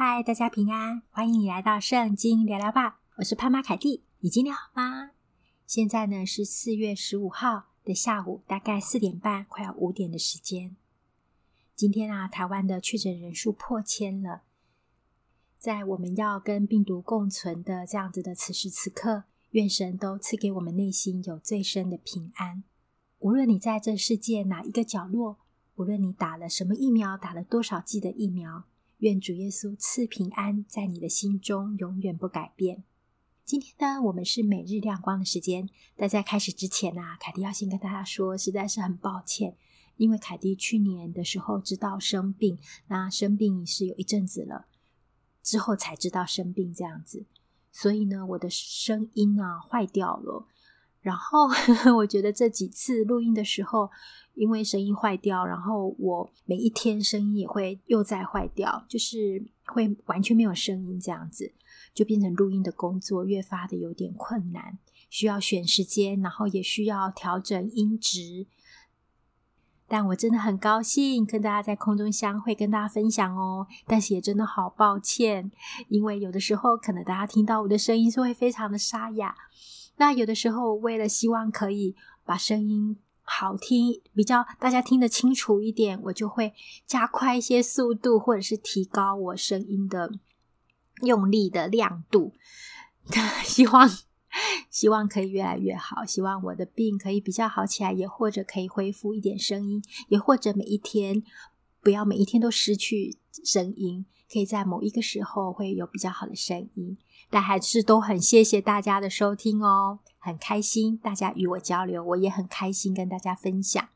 嗨，大家平安，欢迎你来到圣经聊聊吧。我是潘妈凯蒂，你今天好吗？现在呢是四月十五号的下午，大概四点半，快要五点的时间。今天啊，台湾的确诊人数破千了。在我们要跟病毒共存的这样子的此时此刻，愿神都赐给我们内心有最深的平安。无论你在这世界哪一个角落，无论你打了什么疫苗，打了多少剂的疫苗。愿主耶稣赐平安在你的心中，永远不改变。今天呢，我们是每日亮光的时间。但在开始之前啊，凯蒂要先跟大家说，实在是很抱歉，因为凯蒂去年的时候知道生病，那生病是有一阵子了，之后才知道生病这样子，所以呢，我的声音啊坏掉了。然后 我觉得这几次录音的时候，因为声音坏掉，然后我每一天声音也会又再坏掉，就是会完全没有声音这样子，就变成录音的工作越发的有点困难，需要选时间，然后也需要调整音质。但我真的很高兴跟大家在空中相会，跟大家分享哦。但是也真的好抱歉，因为有的时候可能大家听到我的声音是会非常的沙哑。那有的时候，为了希望可以把声音好听，比较大家听得清楚一点，我就会加快一些速度，或者是提高我声音的用力的亮度。希望希望可以越来越好，希望我的病可以比较好起来，也或者可以恢复一点声音，也或者每一天不要每一天都失去声音。可以在某一个时候会有比较好的声音，但还是都很谢谢大家的收听哦，很开心大家与我交流，我也很开心跟大家分享。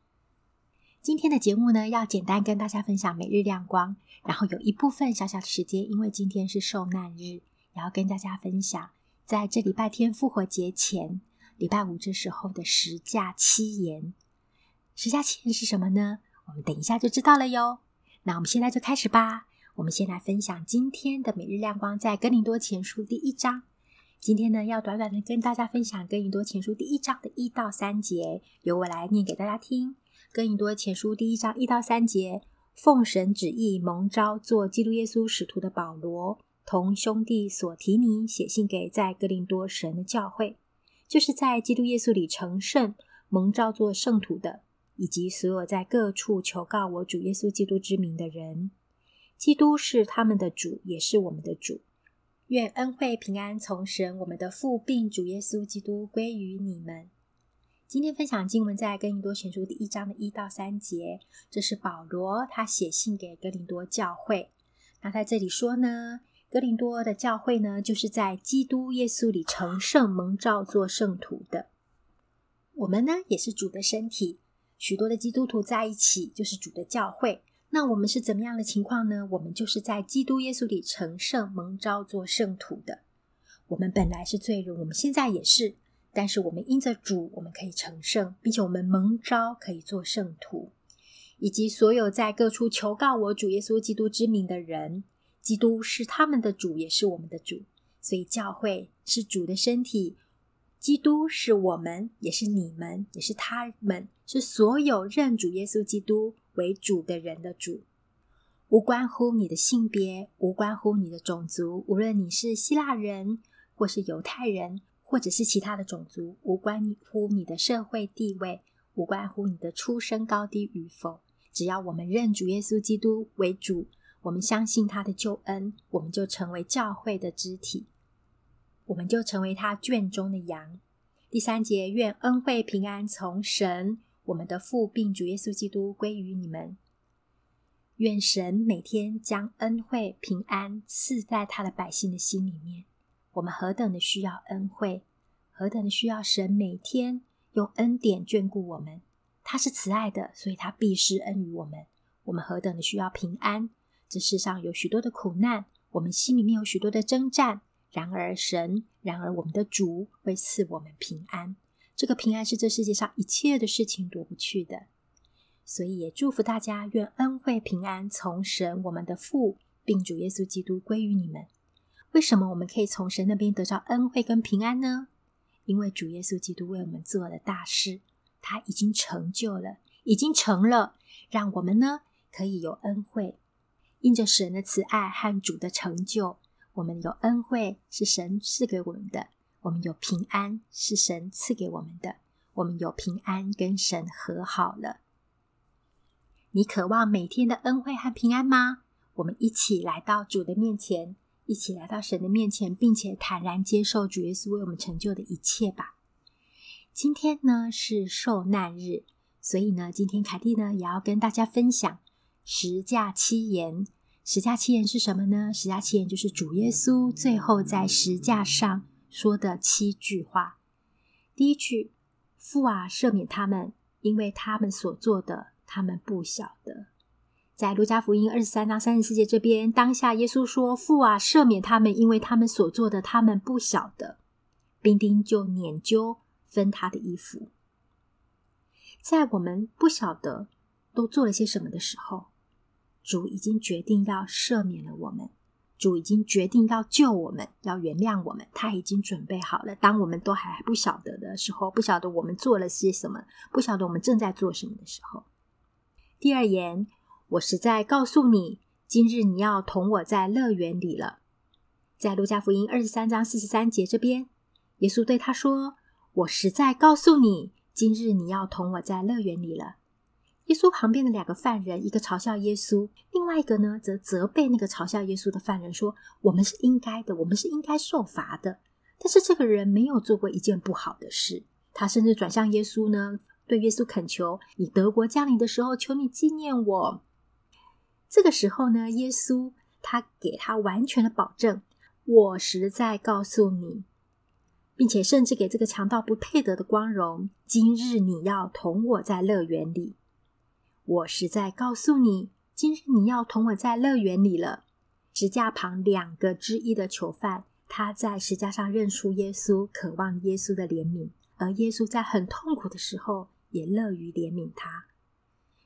今天的节目呢，要简单跟大家分享每日亮光，然后有一部分小小的时间，因为今天是受难日，也要跟大家分享，在这礼拜天复活节前，礼拜五这时候的十架七言。十架七言是什么呢？我们等一下就知道了哟。那我们现在就开始吧。我们先来分享今天的每日亮光，在哥林多前书第一章。今天呢，要短短的跟大家分享哥林多前书第一章的一到三节，由我来念给大家听。哥林多前书第一章一到三节，奉神旨意蒙召做基督耶稣使徒的保罗，同兄弟所提尼写信给在哥林多神的教会，就是在基督耶稣里成圣、蒙召做圣徒的，以及所有在各处求告我主耶稣基督之名的人。基督是他们的主，也是我们的主。愿恩惠平安从神我们的父并主耶稣基督归于你们。今天分享经文在哥林多前书第一章的一到三节，这是保罗他写信给哥林多教会。那在这里说呢，哥林多的教会呢，就是在基督耶稣里成圣蒙召做圣徒的。我们呢，也是主的身体，许多的基督徒在一起，就是主的教会。那我们是怎么样的情况呢？我们就是在基督耶稣里成圣、蒙召做圣徒的。我们本来是罪人，我们现在也是，但是我们因着主，我们可以成圣，并且我们蒙召可以做圣徒，以及所有在各处求告我主耶稣基督之名的人，基督是他们的主，也是我们的主。所以教会是主的身体，基督是我们，也是你们，也是他们，是所有认主耶稣基督为主的人的主，无关乎你的性别，无关乎你的种族，无论你是希腊人，或是犹太人，或者是其他的种族，无关乎你的社会地位，无关乎你的出身高低与否，只要我们认主耶稣基督为主，我们相信他的救恩，我们就成为教会的肢体，我们就成为他圈中的羊。第三节，愿恩惠平安从神。我们的父并主耶稣基督归于你们，愿神每天将恩惠平安赐在他的百姓的心里面。我们何等的需要恩惠，何等的需要神每天用恩典眷顾我们。他是慈爱的，所以他必施恩于我们。我们何等的需要平安。这世上有许多的苦难，我们心里面有许多的征战。然而神，然而我们的主会赐我们平安。这个平安是这世界上一切的事情夺不去的，所以也祝福大家，愿恩惠平安从神我们的父并主耶稣基督归于你们。为什么我们可以从神那边得到恩惠跟平安呢？因为主耶稣基督为我们做了大事，他已经成就了，已经成了，让我们呢可以有恩惠。因着神的慈爱和主的成就，我们有恩惠是神赐给我们的；我们有平安是神赐给我们的；我们有平安跟神和好了。你渴望每天的恩惠和平安吗？我们一起来到主的面前，一起来到神的面前，并且坦然接受主耶稣为我们成就的一切吧。今天呢是受难日，所以呢，今天凯蒂呢也要跟大家分享十架七言。十架七言是什么呢？十架七言就是主耶稣最后在十架上说的七句话。第一句：“父啊，赦免他们，因为他们所做的，他们不晓得。”在路加福音二十三章三十四节这边，当下耶稣说：“父啊，赦免他们，因为他们所做的，他们不晓得。”兵丁就捻揪。分他的衣服，在我们不晓得都做了些什么的时候，主已经决定要赦免了我们，主已经决定要救我们，要原谅我们，他已经准备好了。当我们都还不晓得的时候，不晓得我们做了些什么，不晓得我们正在做什么的时候，第二言，我实在告诉你，今日你要同我在乐园里了。在路加福音二十三章四十三节这边，耶稣对他说。我实在告诉你，今日你要同我在乐园里了。耶稣旁边的两个犯人，一个嘲笑耶稣，另外一个呢，则责备那个嘲笑耶稣的犯人说：“我们是应该的，我们是应该受罚的。”但是这个人没有做过一件不好的事，他甚至转向耶稣呢，对耶稣恳求：“你德国降临的时候，求你纪念我。”这个时候呢，耶稣他给他完全的保证：“我实在告诉你。”并且甚至给这个强盗不配得的光荣。今日你要同我在乐园里，我实在告诉你，今日你要同我在乐园里了。十架旁两个之一的囚犯，他在十架上认出耶稣，渴望耶稣的怜悯，而耶稣在很痛苦的时候也乐于怜悯他。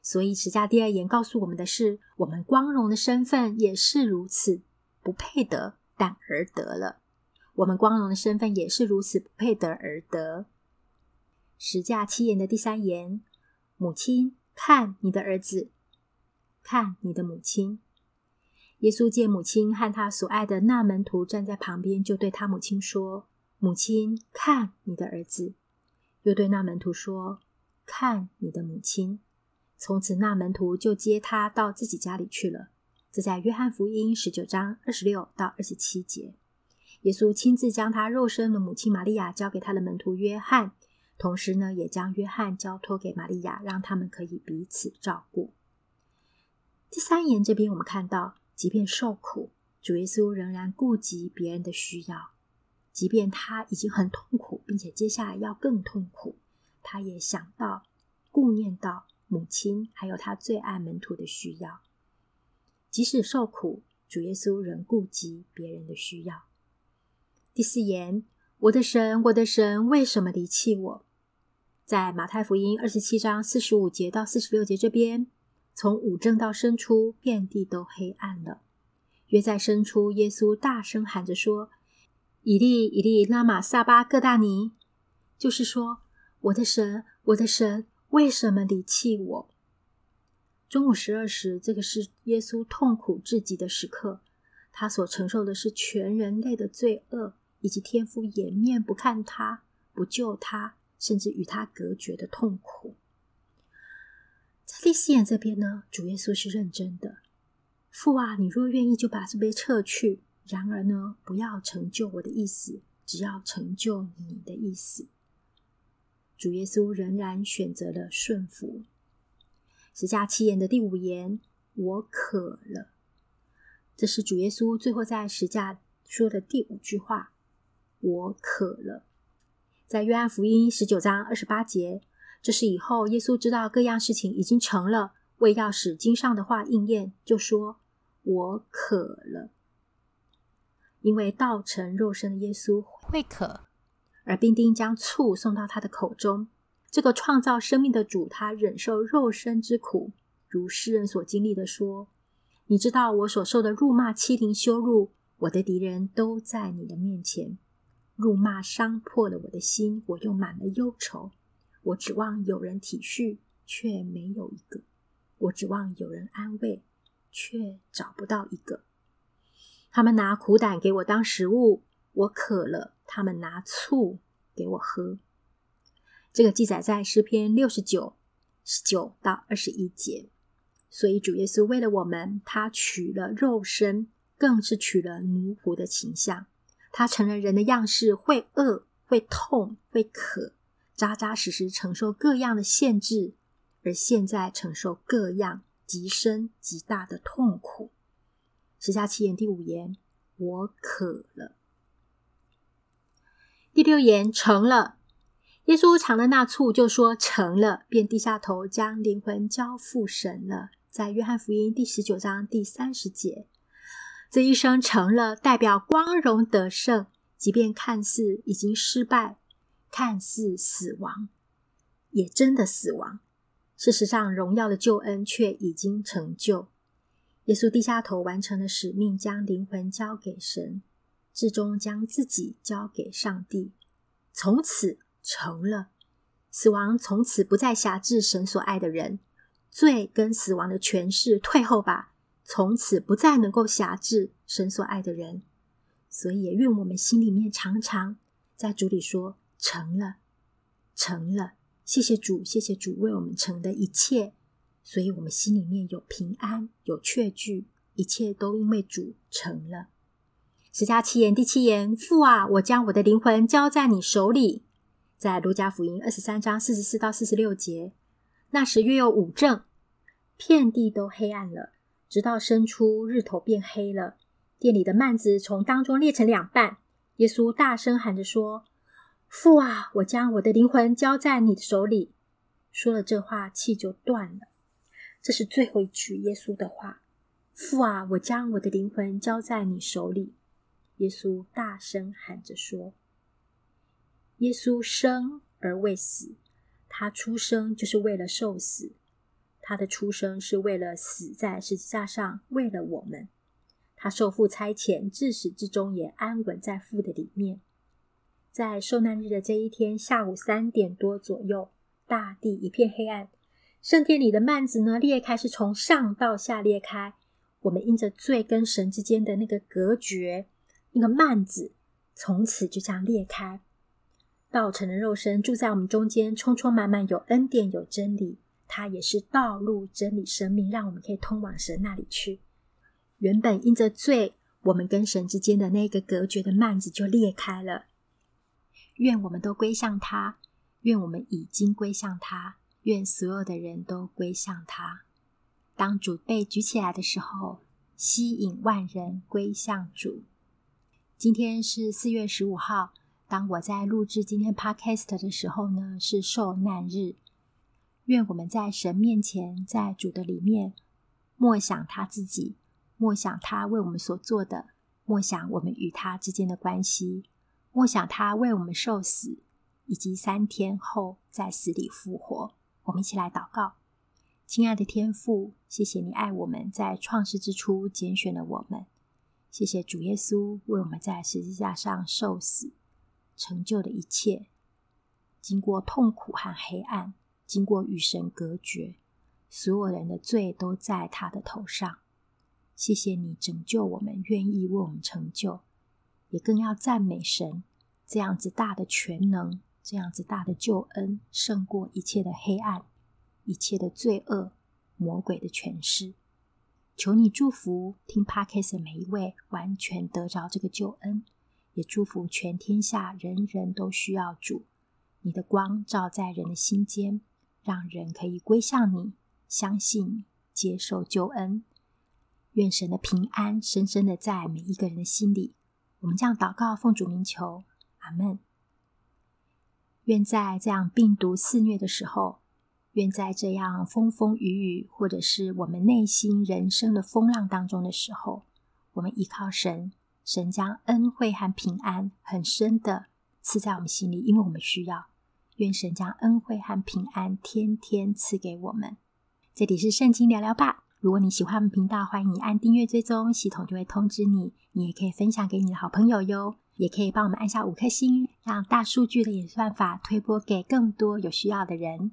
所以十架第二言告诉我们的是，我们光荣的身份也是如此，不配得，但而得了。我们光荣的身份也是如此不配得而得。十架七言的第三言，母亲，看你的儿子，看你的母亲。耶稣见母亲和他所爱的那门徒站在旁边，就对他母亲说：“母亲，看你的儿子。”又对那门徒说：“看你的母亲。”从此，那门徒就接他到自己家里去了。这在约翰福音十九章二十六到二十七节。耶稣亲自将他肉身的母亲玛利亚交给他的门徒约翰，同时呢，也将约翰交托给玛利亚，让他们可以彼此照顾。第三言这边，我们看到，即便受苦，主耶稣仍然顾及别人的需要，即便他已经很痛苦，并且接下来要更痛苦，他也想到、顾念到母亲，还有他最爱门徒的需要。即使受苦，主耶稣仍顾及别人的需要。第四言，我的神，我的神，为什么离弃我？在马太福音二十七章四十五节到四十六节这边，从五正到深处，遍地都黑暗了。约在深处，耶稣大声喊着说：“以利，以利，拉玛撒巴各大尼。”就是说，我的神，我的神，为什么离弃我？中午十二时，这个是耶稣痛苦至极的时刻，他所承受的是全人类的罪恶。以及天父掩面不看他、不救他，甚至与他隔绝的痛苦。在第四言这边呢，主耶稣是认真的。父啊，你若愿意，就把这杯撤去。然而呢，不要成就我的意思，只要成就你的意思。主耶稣仍然选择了顺服。十架七言的第五言，我渴了。这是主耶稣最后在十架说的第五句话。我渴了，在约翰福音十九章二十八节，这是以后耶稣知道各样事情已经成了，为要使经上的话应验，就说：“我渴了。”因为道成肉身的耶稣会渴，而兵丁将醋送到他的口中。这个创造生命的主，他忍受肉身之苦，如诗人所经历的说：“你知道我所受的辱骂、欺凌、羞辱，我的敌人都在你的面前。”辱骂伤破了我的心，我又满了忧愁。我指望有人体恤，却没有一个；我指望有人安慰，却找不到一个。他们拿苦胆给我当食物，我渴了，他们拿醋给我喝。这个记载在诗篇六十九十九到二十一节。所以主耶稣为了我们，他取了肉身，更是取了奴仆的形象。他成了人的样式，会饿，会痛，会渴，扎扎实实承受各样的限制，而现在承受各样极深极大的痛苦。十架七言第五言，我渴了。第六言成了。耶稣尝了那醋，就说成了，便低下头，将灵魂交付神了。在约翰福音第十九章第三十节。这一生成了，代表光荣得胜，即便看似已经失败，看似死亡，也真的死亡。事实上，荣耀的救恩却已经成就。耶稣低下头，完成了使命，将灵魂交给神，至终将自己交给上帝，从此成了。死亡从此不再辖制神所爱的人，罪跟死亡的权势退后吧。从此不再能够辖制神所爱的人，所以也愿我们心里面常常在主里说：“成了，成了。”谢谢主，谢谢主为我们成的一切，所以我们心里面有平安，有确据，一切都因为主成了。十加七言第七言：父啊，我将我的灵魂交在你手里。在路加福音二十三章四十四到四十六节，那时约有五正，遍地都黑暗了。直到申初，日头变黑了，殿里的幔子从当中裂成两半。耶稣大声喊着说：“父啊，我将我的灵魂交在你的手里。”说了这话，气就断了。这是最后一句耶稣的话：“父啊，我将我的灵魂交在你手里。”耶稣大声喊着说：“耶稣生而未死，他出生就是为了受死。”他的出生是为了死在十字架上，为了我们。他受父差遣，自始至终也安稳在父的里面。在受难日的这一天下午三点多左右，大地一片黑暗，圣殿里的幔子呢裂开，是从上到下裂开。我们因着罪跟神之间的那个隔绝，那个幔子从此就这样裂开。道成的肉身住在我们中间，充充满满有恩典有真理。它也是道路、真理、生命，让我们可以通往神那里去。原本因着罪，我们跟神之间的那个隔绝的幔子就裂开了。愿我们都归向他，愿我们已经归向他，愿所有的人都归向他。当主被举起来的时候，吸引万人归向主。今天是四月十五号，当我在录制今天 Podcast 的时候呢，是受难日。愿我们在神面前，在主的里面，默想他自己，默想他为我们所做的，默想我们与他之间的关系，默想他为我们受死，以及三天后在死里复活。我们一起来祷告：亲爱的天父，谢谢你爱我们，在创世之初拣选了我们。谢谢主耶稣为我们在十字架上受死，成就的一切，经过痛苦和黑暗。经过与神隔绝，所有人的罪都在他的头上。谢谢你拯救我们，愿意为我们成就，也更要赞美神，这样子大的全能，这样子大的救恩，胜过一切的黑暗，一切的罪恶，魔鬼的权势。求你祝福听 Podcast 的每一位，完全得着这个救恩，也祝福全天下人人都需要主，你的光照在人的心间。让人可以归向你，相信你，接受救恩。愿神的平安深深的在每一个人的心里。我们这样祷告，奉主名求，阿门。愿在这样病毒肆虐的时候，愿在这样风风雨雨，或者是我们内心人生的风浪当中的时候，我们依靠神，神将恩惠和平安很深的赐在我们心里，因为我们需要。愿神将恩惠和平安天天赐给我们。这里是圣经聊聊吧。如果你喜欢我们频道，欢迎你按订阅追踪，系统就会通知你。你也可以分享给你的好朋友哟，也可以帮我们按下五颗星，让大数据的演算法推播给更多有需要的人。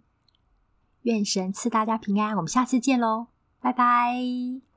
愿神赐大家平安，我们下次见喽，拜拜。